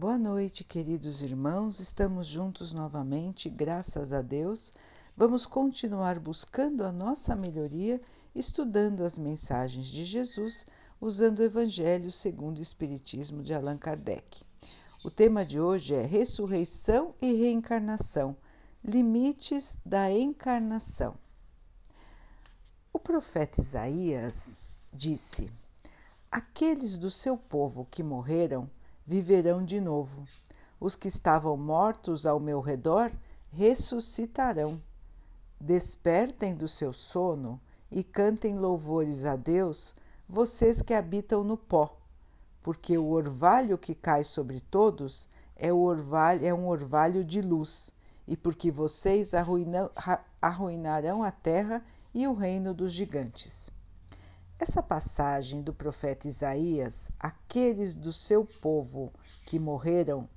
Boa noite, queridos irmãos. Estamos juntos novamente, graças a Deus. Vamos continuar buscando a nossa melhoria, estudando as mensagens de Jesus, usando o Evangelho segundo o Espiritismo de Allan Kardec. O tema de hoje é Ressurreição e Reencarnação Limites da Encarnação. O profeta Isaías disse: Aqueles do seu povo que morreram viverão de novo. Os que estavam mortos ao meu redor ressuscitarão. Despertem do seu sono e cantem louvores a Deus, vocês que habitam no pó, porque o orvalho que cai sobre todos é, orvalho, é um orvalho de luz, e porque vocês arruinam, arruinarão a terra e o reino dos gigantes. Essa passagem do profeta Isaías, aqueles do seu povo que morreram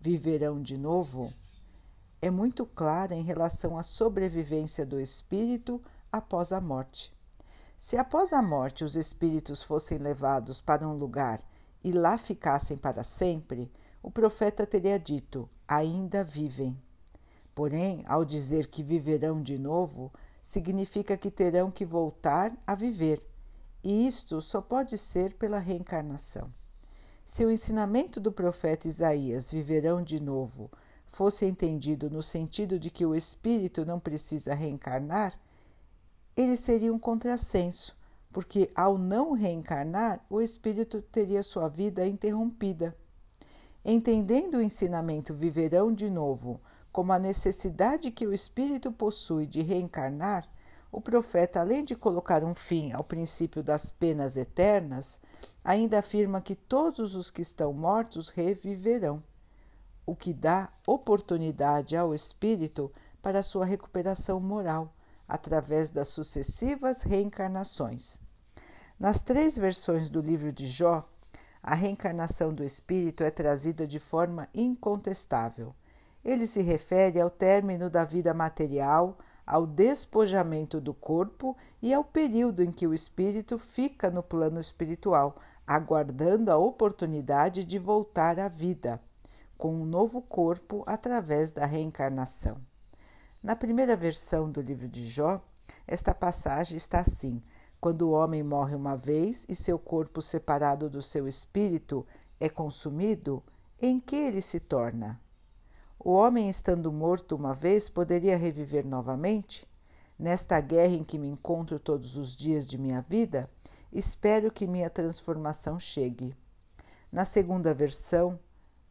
viverão de novo, é muito clara em relação à sobrevivência do espírito após a morte. Se após a morte os espíritos fossem levados para um lugar e lá ficassem para sempre, o profeta teria dito: ainda vivem. Porém, ao dizer que viverão de novo, significa que terão que voltar a viver e isto só pode ser pela reencarnação. Se o ensinamento do profeta Isaías, viverão de novo, fosse entendido no sentido de que o espírito não precisa reencarnar, ele seria um contrassenso, porque ao não reencarnar, o espírito teria sua vida interrompida. Entendendo o ensinamento viverão de novo como a necessidade que o espírito possui de reencarnar, o profeta, além de colocar um fim ao princípio das penas eternas, ainda afirma que todos os que estão mortos reviverão, o que dá oportunidade ao espírito para sua recuperação moral através das sucessivas reencarnações. Nas três versões do livro de Jó, a reencarnação do espírito é trazida de forma incontestável. Ele se refere ao término da vida material, ao despojamento do corpo e ao período em que o espírito fica no plano espiritual, aguardando a oportunidade de voltar à vida, com um novo corpo através da reencarnação. Na primeira versão do livro de Jó, esta passagem está assim: quando o homem morre uma vez e seu corpo separado do seu espírito é consumido, em que ele se torna? O homem, estando morto uma vez, poderia reviver novamente? Nesta guerra em que me encontro todos os dias de minha vida, espero que minha transformação chegue. Na segunda versão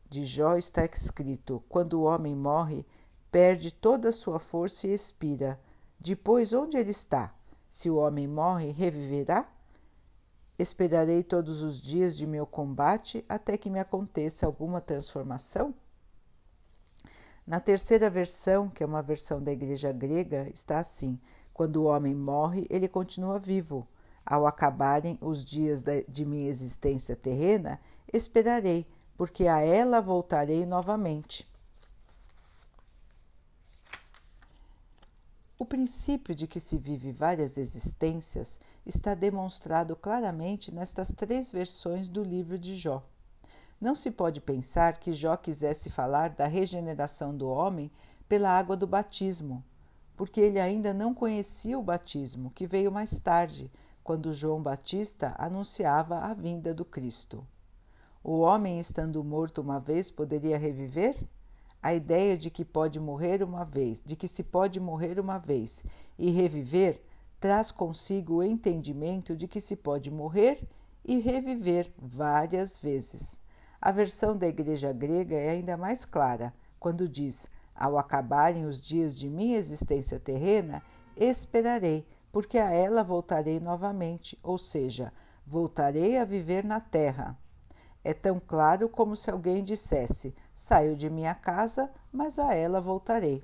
de Jó está escrito: quando o homem morre, perde toda a sua força e expira. Depois, onde ele está? Se o homem morre, reviverá? Esperarei todos os dias de meu combate até que me aconteça alguma transformação? Na terceira versão, que é uma versão da igreja grega, está assim: quando o homem morre, ele continua vivo. Ao acabarem os dias de minha existência terrena, esperarei, porque a ela voltarei novamente. O princípio de que se vive várias existências está demonstrado claramente nestas três versões do livro de Jó. Não se pode pensar que Jó quisesse falar da regeneração do homem pela água do batismo, porque ele ainda não conhecia o batismo, que veio mais tarde, quando João Batista anunciava a vinda do Cristo. O homem, estando morto uma vez, poderia reviver? A ideia de que pode morrer uma vez, de que se pode morrer uma vez e reviver, traz consigo o entendimento de que se pode morrer e reviver várias vezes. A versão da Igreja grega é ainda mais clara, quando diz: Ao acabarem os dias de minha existência terrena, esperarei, porque a ela voltarei novamente, ou seja, voltarei a viver na terra. É tão claro como se alguém dissesse: Saio de minha casa, mas a ela voltarei.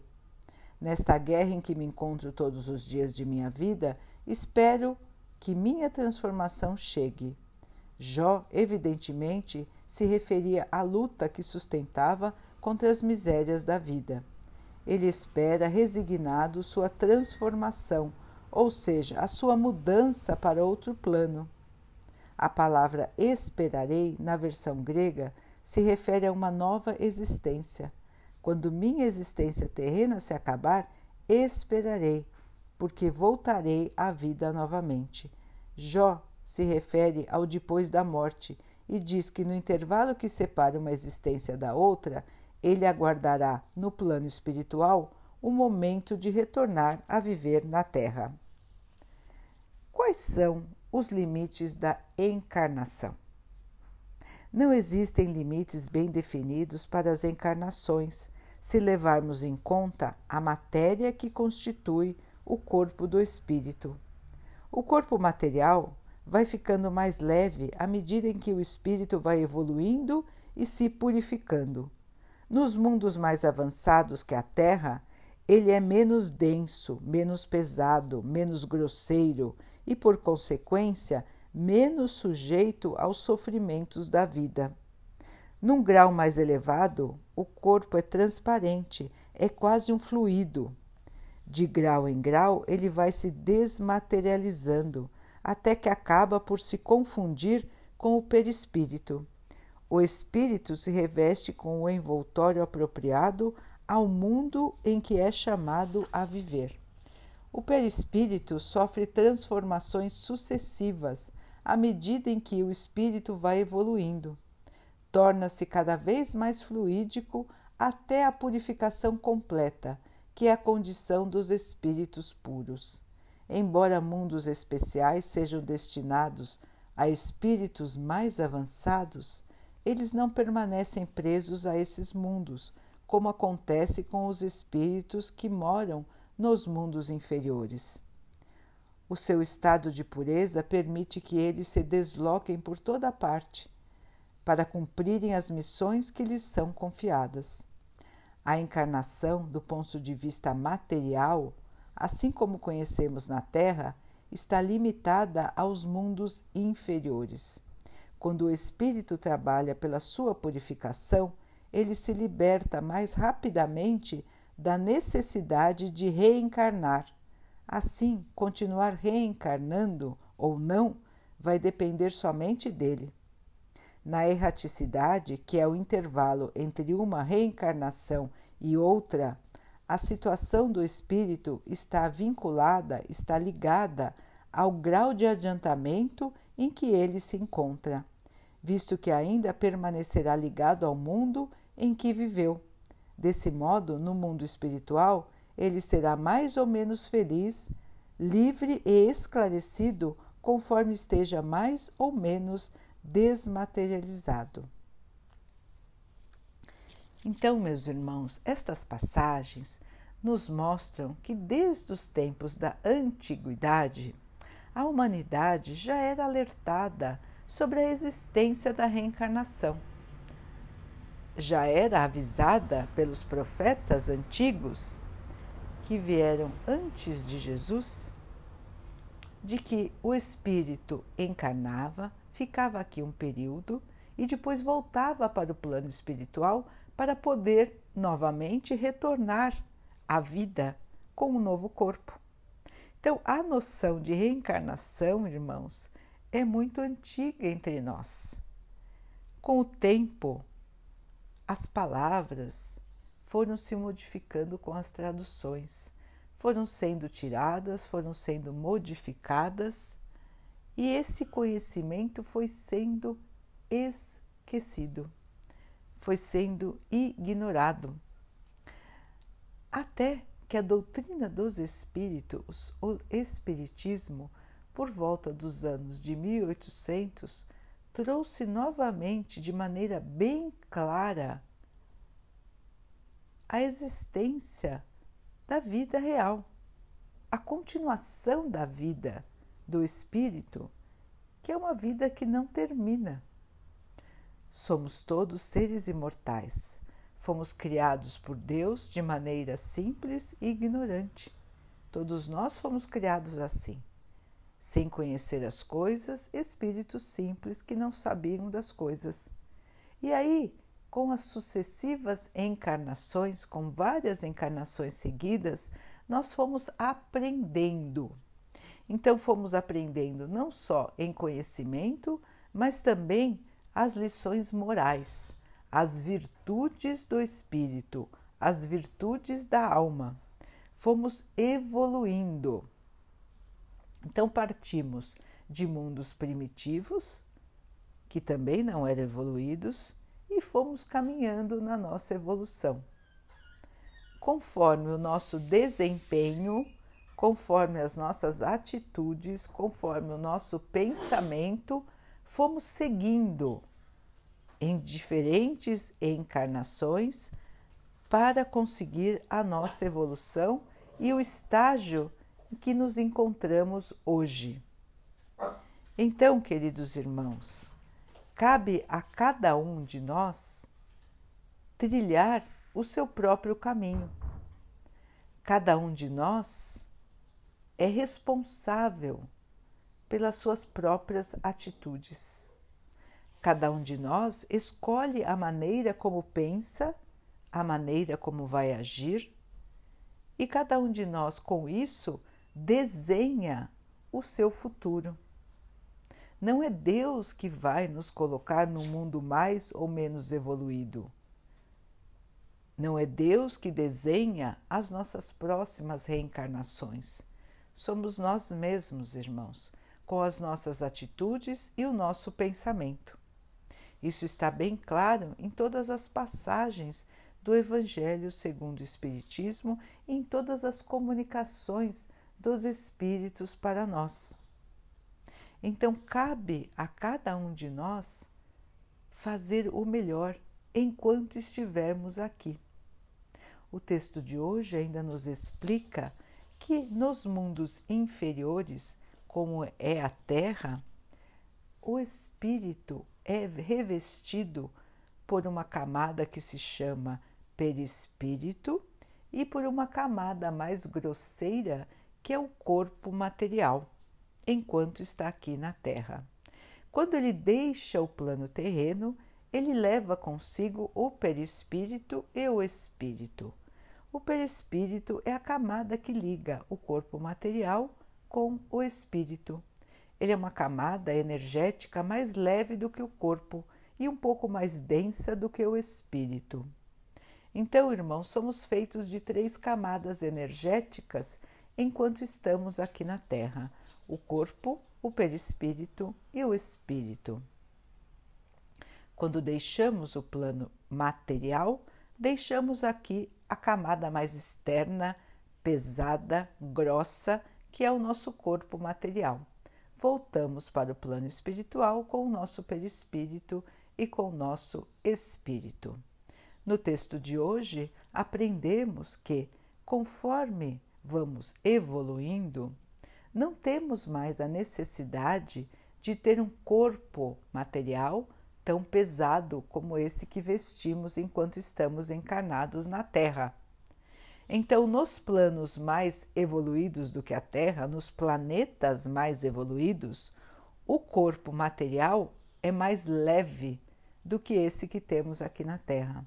Nesta guerra em que me encontro todos os dias de minha vida, espero que minha transformação chegue. Jó, evidentemente, se referia à luta que sustentava contra as misérias da vida. Ele espera resignado sua transformação, ou seja, a sua mudança para outro plano. A palavra esperarei, na versão grega, se refere a uma nova existência. Quando minha existência terrena se acabar, esperarei, porque voltarei à vida novamente. Jó se refere ao depois da morte e diz que no intervalo que separa uma existência da outra, ele aguardará no plano espiritual o momento de retornar a viver na Terra. Quais são os limites da encarnação? Não existem limites bem definidos para as encarnações, se levarmos em conta a matéria que constitui o corpo do espírito. O corpo material vai ficando mais leve à medida em que o espírito vai evoluindo e se purificando. Nos mundos mais avançados que a Terra, ele é menos denso, menos pesado, menos grosseiro e, por consequência, menos sujeito aos sofrimentos da vida. Num grau mais elevado, o corpo é transparente, é quase um fluido. De grau em grau, ele vai se desmaterializando, até que acaba por se confundir com o perispírito. O espírito se reveste com o envoltório apropriado ao mundo em que é chamado a viver. O perispírito sofre transformações sucessivas à medida em que o espírito vai evoluindo. Torna-se cada vez mais fluídico até a purificação completa, que é a condição dos espíritos puros. Embora mundos especiais sejam destinados a espíritos mais avançados, eles não permanecem presos a esses mundos, como acontece com os espíritos que moram nos mundos inferiores. O seu estado de pureza permite que eles se desloquem por toda parte para cumprirem as missões que lhes são confiadas. A encarnação, do ponto de vista material, assim como conhecemos na Terra, está limitada aos mundos inferiores. Quando o espírito trabalha pela sua purificação, ele se liberta mais rapidamente da necessidade de reencarnar Assim, continuar reencarnando ou não vai depender somente dele. Na erraticidade, que é o intervalo entre uma reencarnação e outra, a situação do espírito está vinculada, está ligada ao grau de adiantamento em que ele se encontra, visto que ainda permanecerá ligado ao mundo em que viveu. Desse modo, no mundo espiritual, ele será mais ou menos feliz, livre e esclarecido conforme esteja mais ou menos desmaterializado. Então, meus irmãos, estas passagens nos mostram que desde os tempos da antiguidade, a humanidade já era alertada sobre a existência da reencarnação. Já era avisada pelos profetas antigos que vieram antes de Jesus, de que o espírito encarnava, ficava aqui um período e depois voltava para o plano espiritual para poder novamente retornar à vida com um novo corpo. Então, a noção de reencarnação, irmãos, é muito antiga entre nós. Com o tempo, as palavras foram se modificando com as traduções, foram sendo tiradas, foram sendo modificadas e esse conhecimento foi sendo esquecido, foi sendo ignorado. Até que a doutrina dos espíritos, o Espiritismo, por volta dos anos de 1800, trouxe novamente de maneira bem clara a existência da vida real, a continuação da vida do espírito, que é uma vida que não termina. Somos todos seres imortais. Fomos criados por Deus de maneira simples e ignorante. Todos nós fomos criados assim, sem conhecer as coisas, espíritos simples que não sabiam das coisas. E aí com as sucessivas encarnações, com várias encarnações seguidas, nós fomos aprendendo. Então, fomos aprendendo não só em conhecimento, mas também as lições morais, as virtudes do espírito, as virtudes da alma. Fomos evoluindo. Então partimos de mundos primitivos, que também não eram evoluídos, e fomos caminhando na nossa evolução. Conforme o nosso desempenho, conforme as nossas atitudes, conforme o nosso pensamento, fomos seguindo em diferentes encarnações para conseguir a nossa evolução e o estágio em que nos encontramos hoje. Então, queridos irmãos, cabe a cada um de nós trilhar o seu próprio caminho. Cada um de nós é responsável pelas suas próprias atitudes. Cada um de nós escolhe a maneira como pensa, a maneira como vai agir, e cada um de nós, com isso, desenha o seu futuro. Não é Deus que vai nos colocar no mundo mais ou menos evoluído. Não é Deus que desenha as nossas próximas reencarnações. Somos nós mesmos, irmãos, com as nossas atitudes e o nosso pensamento. Isso está bem claro em todas as passagens do Evangelho segundo o Espiritismo e em todas as comunicações dos Espíritos para nós. Então, cabe a cada um de nós fazer o melhor enquanto estivermos aqui. O texto de hoje ainda nos explica que nos mundos inferiores, como é a Terra, o espírito é revestido por uma camada que se chama perispírito e por uma camada mais grosseira que é o corpo material, enquanto está aqui na Terra. Quando ele deixa o plano terreno, ele leva consigo o perispírito e o espírito. O perispírito é a camada que liga o corpo material com o espírito. Ele é uma camada energética mais leve do que o corpo e um pouco mais densa do que o espírito. Então, irmãos, somos feitos de três camadas energéticas enquanto estamos aqui na Terra: o corpo, o perispírito e o espírito. Quando deixamos o plano material, deixamos aqui a camada mais externa, pesada, grossa, que é o nosso corpo material. Voltamos para o plano espiritual com o nosso perispírito e com o nosso espírito. No texto de hoje, aprendemos que, conforme vamos evoluindo, não temos mais a necessidade de ter um corpo material tão pesado como esse que vestimos enquanto estamos encarnados na Terra. Então, nos planos mais evoluídos do que a Terra, nos planetas mais evoluídos, o corpo material é mais leve do que esse que temos aqui na Terra.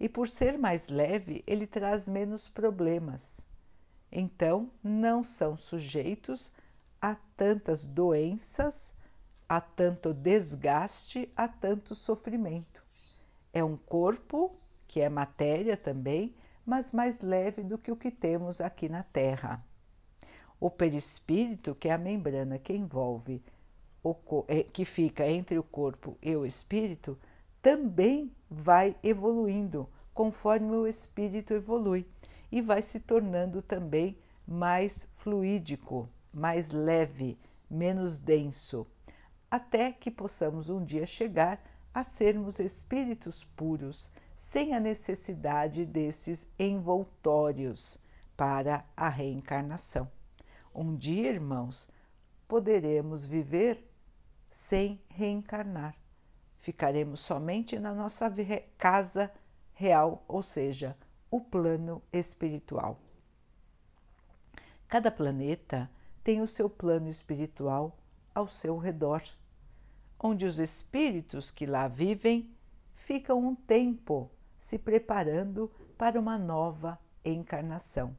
E por ser mais leve, ele traz menos problemas. Então, não são sujeitos a tantas doenças há tanto desgaste, há tanto sofrimento. É um corpo que é matéria também, mas mais leve do que o que temos aqui na Terra. O perispírito, que é a membrana que envolve, o, é, que fica entre o corpo e o espírito, também vai evoluindo conforme o espírito evolui e vai se tornando também mais fluídico, mais leve, menos denso até que possamos um dia chegar a sermos espíritos puros, sem a necessidade desses envoltórios para a reencarnação. Um dia, irmãos, poderemos viver sem reencarnar. Ficaremos somente na nossa casa real, ou seja, o plano espiritual. Cada planeta tem o seu plano espiritual ao seu redor onde os espíritos que lá vivem ficam um tempo se preparando para uma nova encarnação.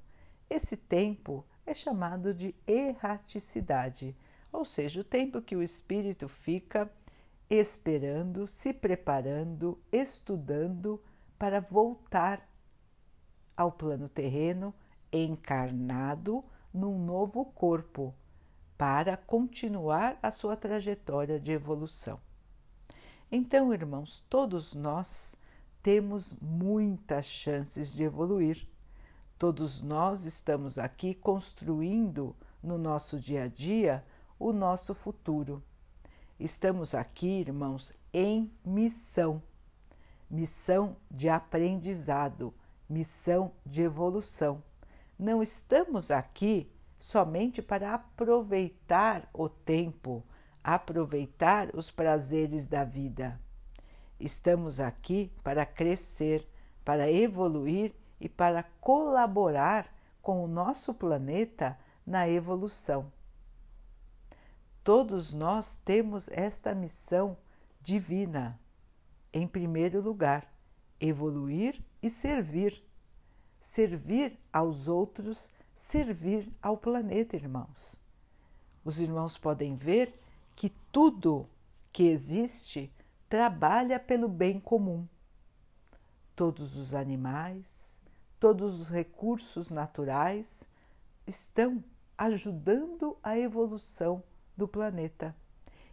Esse tempo é chamado de erraticidade, ou seja, o tempo que o espírito fica esperando, se preparando, estudando para voltar ao plano terreno encarnado num novo corpo para continuar a sua trajetória de evolução. Então, irmãos, todos nós temos muitas chances de evoluir. Todos nós estamos aqui construindo no nosso dia a dia o nosso futuro. Estamos aqui, irmãos, em missão missão de aprendizado, missão de evolução. Não estamos aqui somente para aproveitar o tempo, aproveitar os prazeres da vida. Estamos aqui para crescer, para evoluir e para colaborar com o nosso planeta na evolução. Todos nós temos esta missão divina. Em primeiro lugar, evoluir e servir. Servir aos outros, servir ao planeta, irmãos. Os irmãos podem ver que tudo que existe trabalha pelo bem comum. Todos os animais, todos os recursos naturais estão ajudando a evolução do planeta.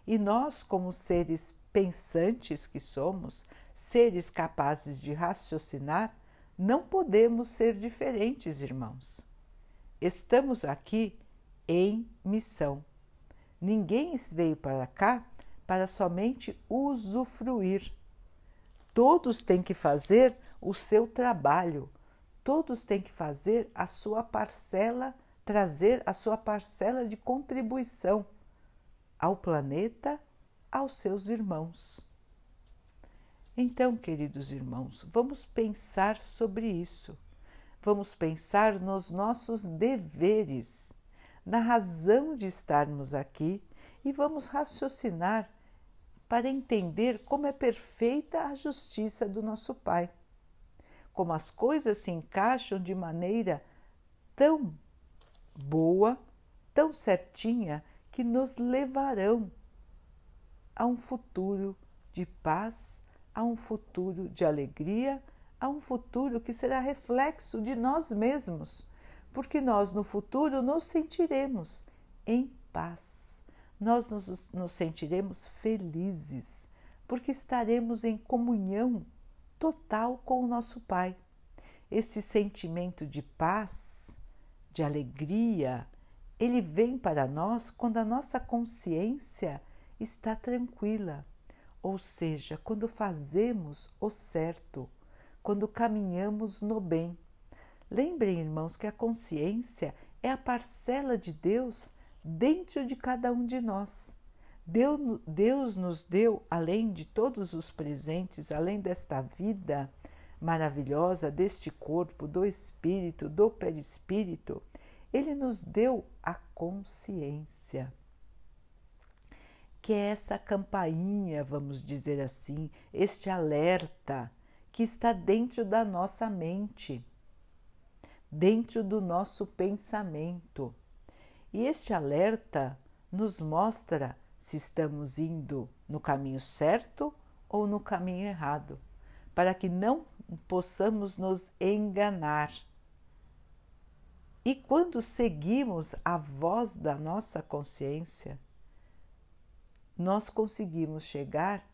E nós, como seres pensantes que somos, seres capazes de raciocinar, não podemos ser diferentes, irmãos. Estamos aqui em missão. Ninguém veio para cá para somente usufruir. Todos têm que fazer o seu trabalho, todos têm que fazer a sua parcela, trazer a sua parcela de contribuição ao planeta, aos seus irmãos. Então, queridos irmãos, vamos pensar sobre isso. Vamos pensar nos nossos deveres, na razão de estarmos aqui e vamos raciocinar para entender como é perfeita a justiça do nosso Pai, como as coisas se encaixam de maneira tão boa, tão certinha, que nos levarão a um futuro de paz a um futuro de alegria, a um futuro que será reflexo de nós mesmos, porque nós no futuro nos sentiremos em paz, nós nos, nos sentiremos felizes, porque estaremos em comunhão total com o nosso Pai. Esse sentimento de paz, de alegria, ele vem para nós quando a nossa consciência está tranquila ou seja, quando fazemos o certo, quando caminhamos no bem. Lembrem, irmãos, que a consciência é a parcela de Deus dentro de cada um de nós. Deus, nos deu, além de todos os presentes, além desta vida maravilhosa, deste corpo, do espírito, do perispírito, Ele nos deu a consciência que é essa campainha, vamos dizer assim, este alerta que está dentro da nossa mente, dentro do nosso pensamento. E este alerta nos mostra se estamos indo no caminho certo ou no caminho errado, para que não possamos nos enganar. E quando seguimos a voz da nossa consciência, nós conseguimos chegar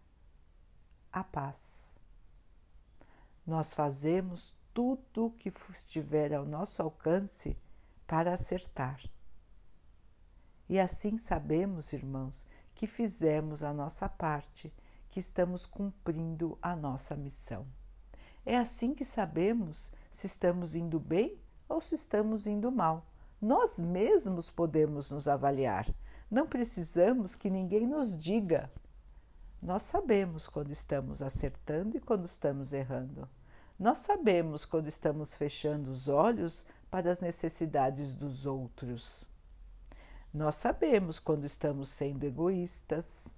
à paz. Nós fazemos tudo o que estiver ao nosso alcance para acertar. E assim sabemos, irmãos, que fizemos a nossa parte, que estamos cumprindo a nossa missão. É assim que sabemos se estamos indo bem ou se estamos indo mal. Nós mesmos podemos nos avaliar não precisamos que ninguém nos diga. Nós sabemos quando estamos acertando e quando estamos errando. Nós sabemos quando estamos fechando os olhos para as necessidades dos outros. Nós sabemos quando estamos sendo egoístas,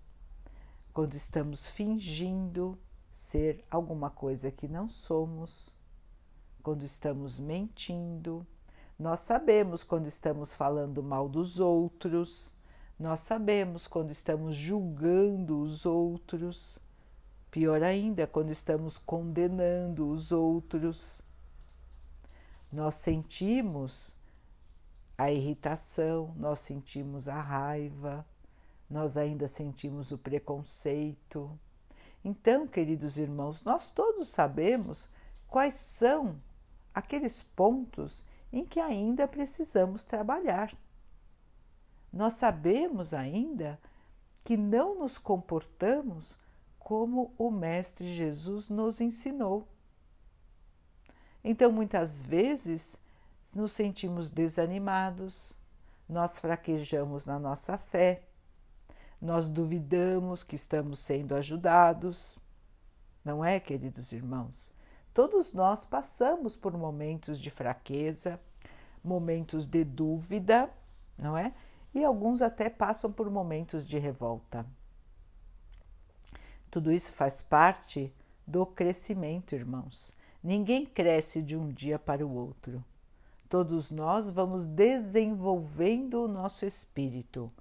quando estamos fingindo ser alguma coisa que não somos, quando estamos mentindo. Nós sabemos quando estamos falando mal dos outros, Nós sabemos quando estamos julgando os outros, pior ainda, quando estamos condenando os outros. Nós sentimos a irritação, nós sentimos a raiva, nós ainda sentimos o preconceito. Então, queridos irmãos, nós todos sabemos quais são aqueles pontos em que ainda precisamos trabalhar. Nós sabemos ainda que não nos comportamos como o Mestre Jesus nos ensinou. Então, muitas vezes, nos sentimos desanimados, nós fraquejamos na nossa fé, nós duvidamos que estamos sendo ajudados. Não é, queridos irmãos? Todos nós passamos por momentos de fraqueza, momentos de dúvida, não é? E alguns até passam por momentos de revolta. Tudo isso faz parte do crescimento, irmãos. Ninguém cresce de um dia para o outro. Todos nós vamos desenvolvendo o nosso espírito,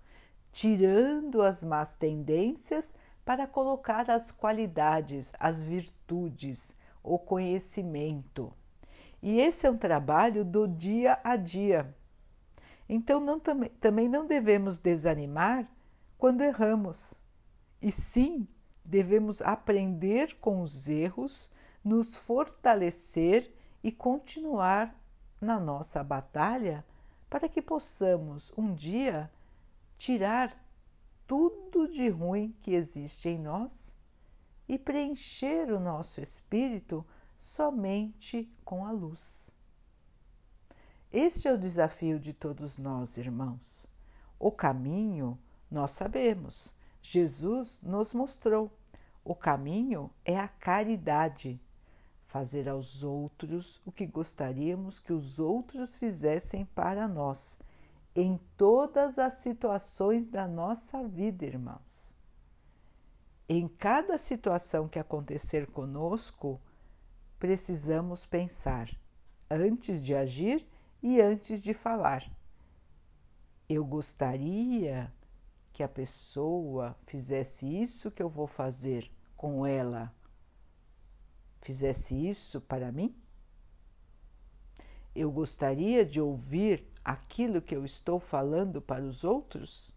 tirando as más tendências para colocar as qualidades, as virtudes, o conhecimento. E esse é um trabalho do dia a dia. Então, não, também não devemos desanimar quando erramos, e sim devemos aprender com os erros, nos fortalecer e continuar na nossa batalha para que possamos um dia tirar tudo de ruim que existe em nós e preencher o nosso espírito somente com a luz. Este é o desafio de todos nós, irmãos. O caminho nós sabemos, Jesus nos mostrou. O caminho é a caridade, fazer aos outros o que gostaríamos que os outros fizessem para nós, em todas as situações da nossa vida, irmãos. Em cada situação que acontecer conosco, precisamos pensar antes de agir e antes de falar. Eu gostaria que a pessoa fizesse isso que eu vou fazer com ela, fizesse isso para mim? Eu gostaria de ouvir aquilo que eu estou falando para os outros?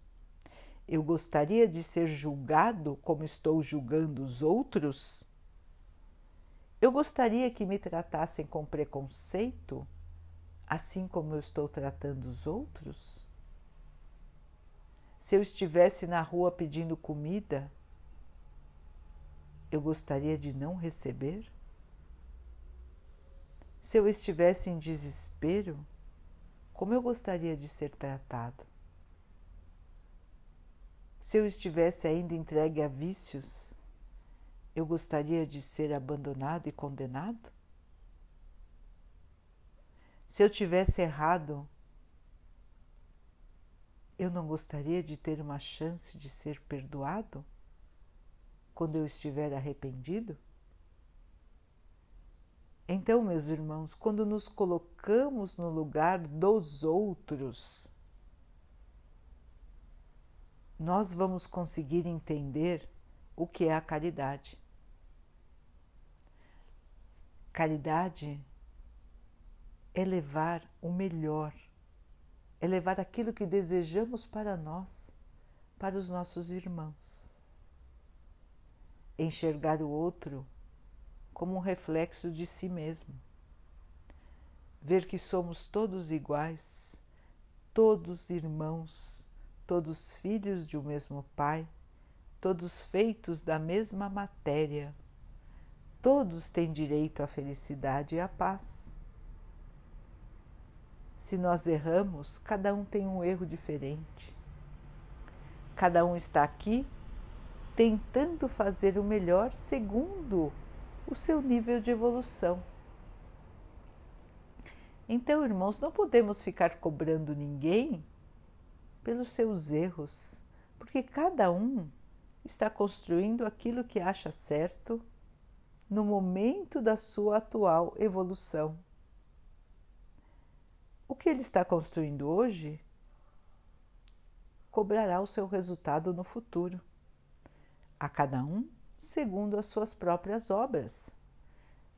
Eu gostaria de ser julgado como estou julgando os outros? Eu gostaria que me tratassem com preconceito, assim como eu estou tratando os outros? Se eu estivesse na rua pedindo comida, eu gostaria de não receber? Se eu estivesse em desespero, como eu gostaria de ser tratado? Se eu estivesse ainda entregue a vícios, eu gostaria de ser abandonado e condenado? Se eu tivesse errado, eu não gostaria de ter uma chance de ser perdoado quando eu estiver arrependido? Então, meus irmãos, quando nos colocamos no lugar dos outros, nós vamos conseguir entender o que é a caridade. Caridade é levar o melhor, é levar aquilo que desejamos para nós, para os nossos irmãos. Enxergar o outro como um reflexo de si mesmo. Ver que somos todos iguais, todos irmãos, todos filhos de um mesmo Pai, todos feitos da mesma matéria, todos têm direito à felicidade e à paz. Se nós erramos, cada um tem um erro diferente. Cada um está aqui tentando fazer o melhor segundo o seu nível de evolução. Então, irmãos, não podemos ficar cobrando ninguém pelos seus erros, porque cada um está construindo aquilo que acha certo no momento da sua atual evolução. O que ele está construindo hoje cobrará o seu resultado no futuro. A cada um segundo as suas próprias obras.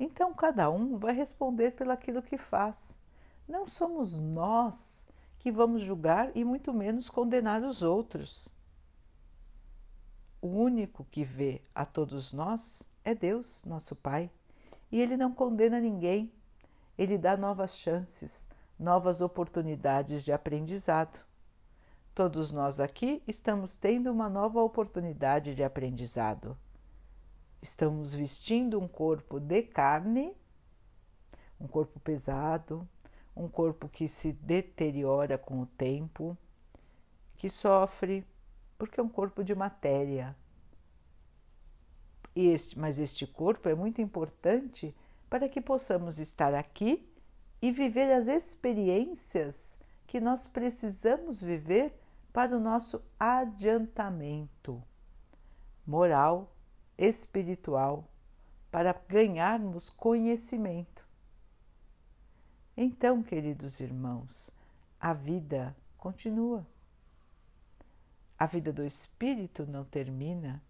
Então cada um vai responder pelaquilo que faz. Não somos nós que vamos julgar e muito menos condenar os outros. O único que vê a todos nós é Deus, nosso Pai, e Ele não condena ninguém, Ele dá novas chances, novas oportunidades de aprendizado. Todos nós aqui estamos tendo uma nova oportunidade de aprendizado. Estamos vestindo um corpo de carne, um corpo pesado, um corpo que se deteriora com o tempo, que sofre, porque é um corpo de matéria. Este, mas este corpo é muito importante para que possamos estar aqui e viver as experiências que nós precisamos viver para o nosso adiantamento moral, espiritual para ganharmos conhecimento. Então, queridos irmãos, a vida continua. A vida do espírito não termina.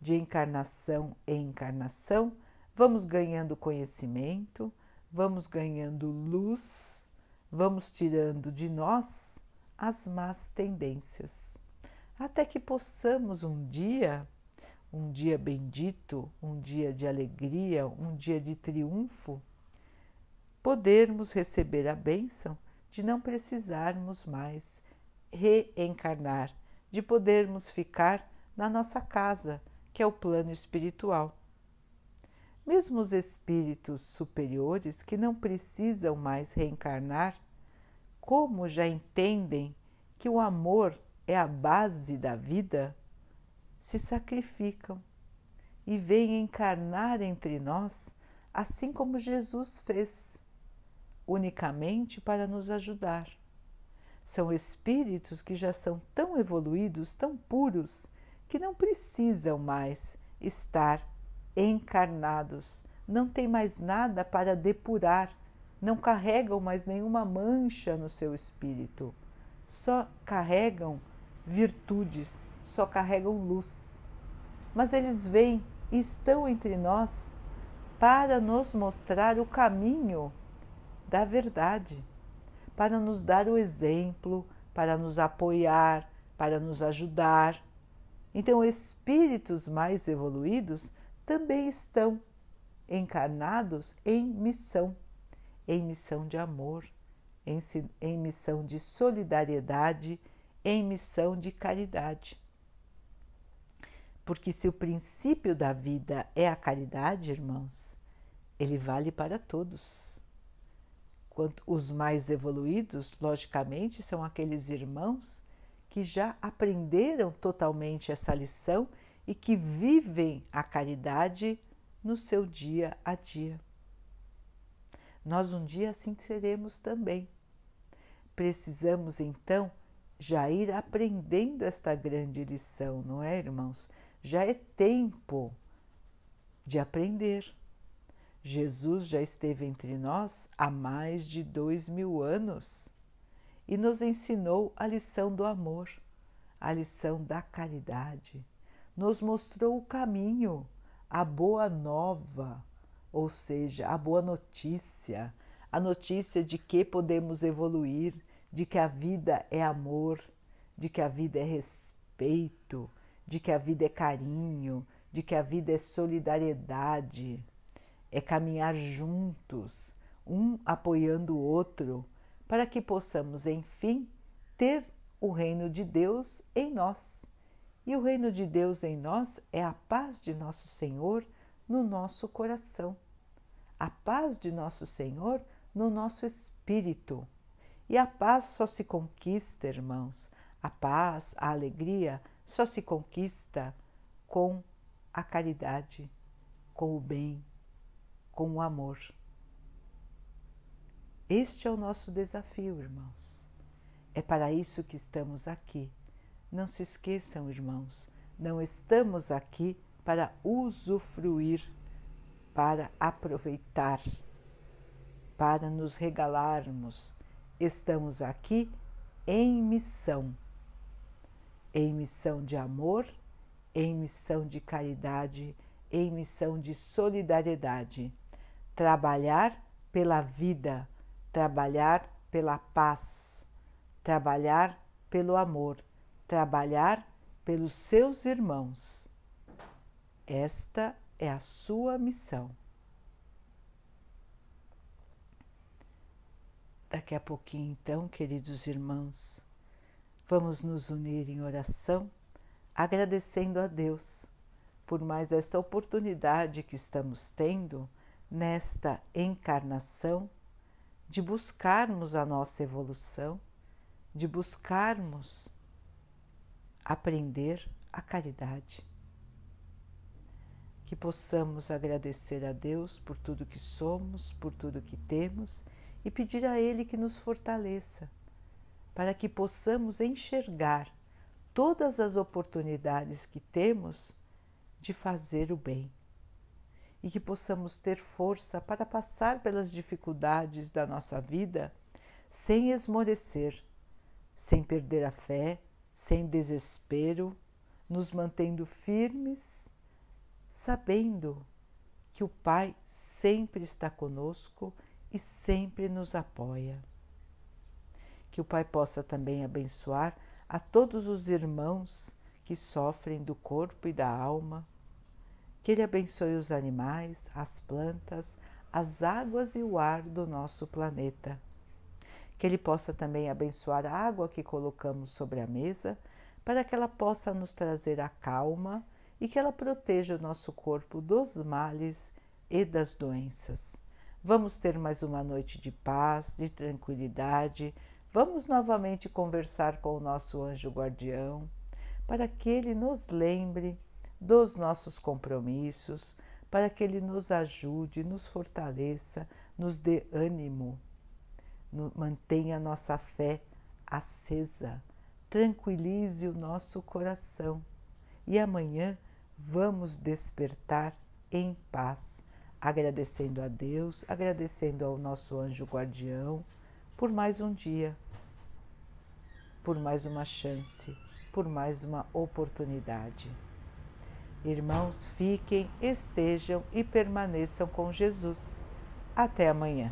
De encarnação em encarnação, vamos ganhando conhecimento, vamos ganhando luz, vamos tirando de nós as más tendências, até que possamos um dia um dia bendito, um dia de alegria, um dia de triunfo, podermos receber a bênção de não precisarmos mais reencarnar, de podermos ficar na nossa casa, que é o plano espiritual. Mesmo os espíritos superiores que não precisam mais reencarnar, como já entendem que o amor é a base da vida, se sacrificam e vêm encarnar entre nós, assim como Jesus fez, unicamente para nos ajudar. São espíritos que já são tão evoluídos, tão puros, que não precisam mais estar encarnados, não tem mais nada para depurar, não carregam mais nenhuma mancha no seu espírito, só carregam virtudes, só carregam luz. Mas eles vêm e estão entre nós para nos mostrar o caminho da verdade, para nos dar o exemplo, para nos apoiar, para nos ajudar. Então, espíritos mais evoluídos também estão encarnados em missão, em missão de amor, em, em missão de solidariedade, em missão de caridade. Porque se o princípio da vida é a caridade, irmãos, ele vale para todos. Quanto os mais evoluídos, logicamente, são aqueles irmãos que já aprenderam totalmente essa lição e que vivem a caridade no seu dia a dia. Nós um dia assim seremos também. Precisamos então já ir aprendendo esta grande lição, não é, irmãos? Já é tempo de aprender. Jesus já esteve entre nós há mais de dois mil anos e nos ensinou a lição do amor, a lição da caridade, nos mostrou o caminho, a boa nova, ou seja, a boa notícia, a notícia de que podemos evoluir, de que a vida é amor, de que a vida é respeito, de que a vida é carinho, de que a vida é solidariedade, é caminhar juntos, um apoiando o outro, para que possamos, enfim, ter o reino de Deus em nós. E o reino de Deus em nós é a paz de nosso Senhor no nosso coração, a paz de nosso Senhor no nosso espírito. E a paz só se conquista, irmãos, a paz, a alegria só se conquista com a caridade, com o bem, com o amor. Este é o nosso desafio, irmãos. É para isso que estamos aqui. Não se esqueçam, irmãos, não estamos aqui para usufruir, para aproveitar, para nos regalarmos. Estamos aqui em missão em missão de amor, em missão de caridade, em missão de solidariedade. Trabalhar pela vida, trabalhar pela paz, trabalhar pelo amor, trabalhar pelos seus irmãos. Esta é a sua missão. Daqui a pouquinho, então, queridos irmãos, vamos nos unir em oração, agradecendo a Deus por mais esta oportunidade que estamos tendo nesta encarnação de buscarmos a nossa evolução, de buscarmos aprender a caridade. Que possamos agradecer a Deus por tudo que somos, por tudo que temos e pedir a Ele que nos fortaleça, para que possamos enxergar todas as oportunidades que temos de fazer o bem e que possamos ter força para passar pelas dificuldades da nossa vida sem esmorecer, sem perder a fé, sem desespero, nos mantendo firmes, sabendo que o Pai sempre está conosco e sempre nos apoia. Que o Pai possa também abençoar a todos os irmãos que sofrem do corpo e da alma. Que Ele abençoe os animais, as plantas, as águas e o ar do nosso planeta. Que Ele possa também abençoar a água que colocamos sobre a mesa, para que ela possa nos trazer a calma e que ela proteja o nosso corpo dos males e das doenças. Vamos ter mais uma noite de paz, de tranquilidade. Vamos novamente conversar com o nosso anjo guardião, para que ele nos lembre dos nossos compromissos, para que ele nos ajude, nos fortaleça, nos dê ânimo, mantenha nossa fé acesa, tranquilize o nosso coração. E amanhã vamos despertar em paz agradecendo a Deus, agradecendo ao nosso anjo guardião por mais um dia, por mais uma chance, por mais uma oportunidade. Irmãos, fiquem, estejam e permaneçam com Jesus. Até amanhã.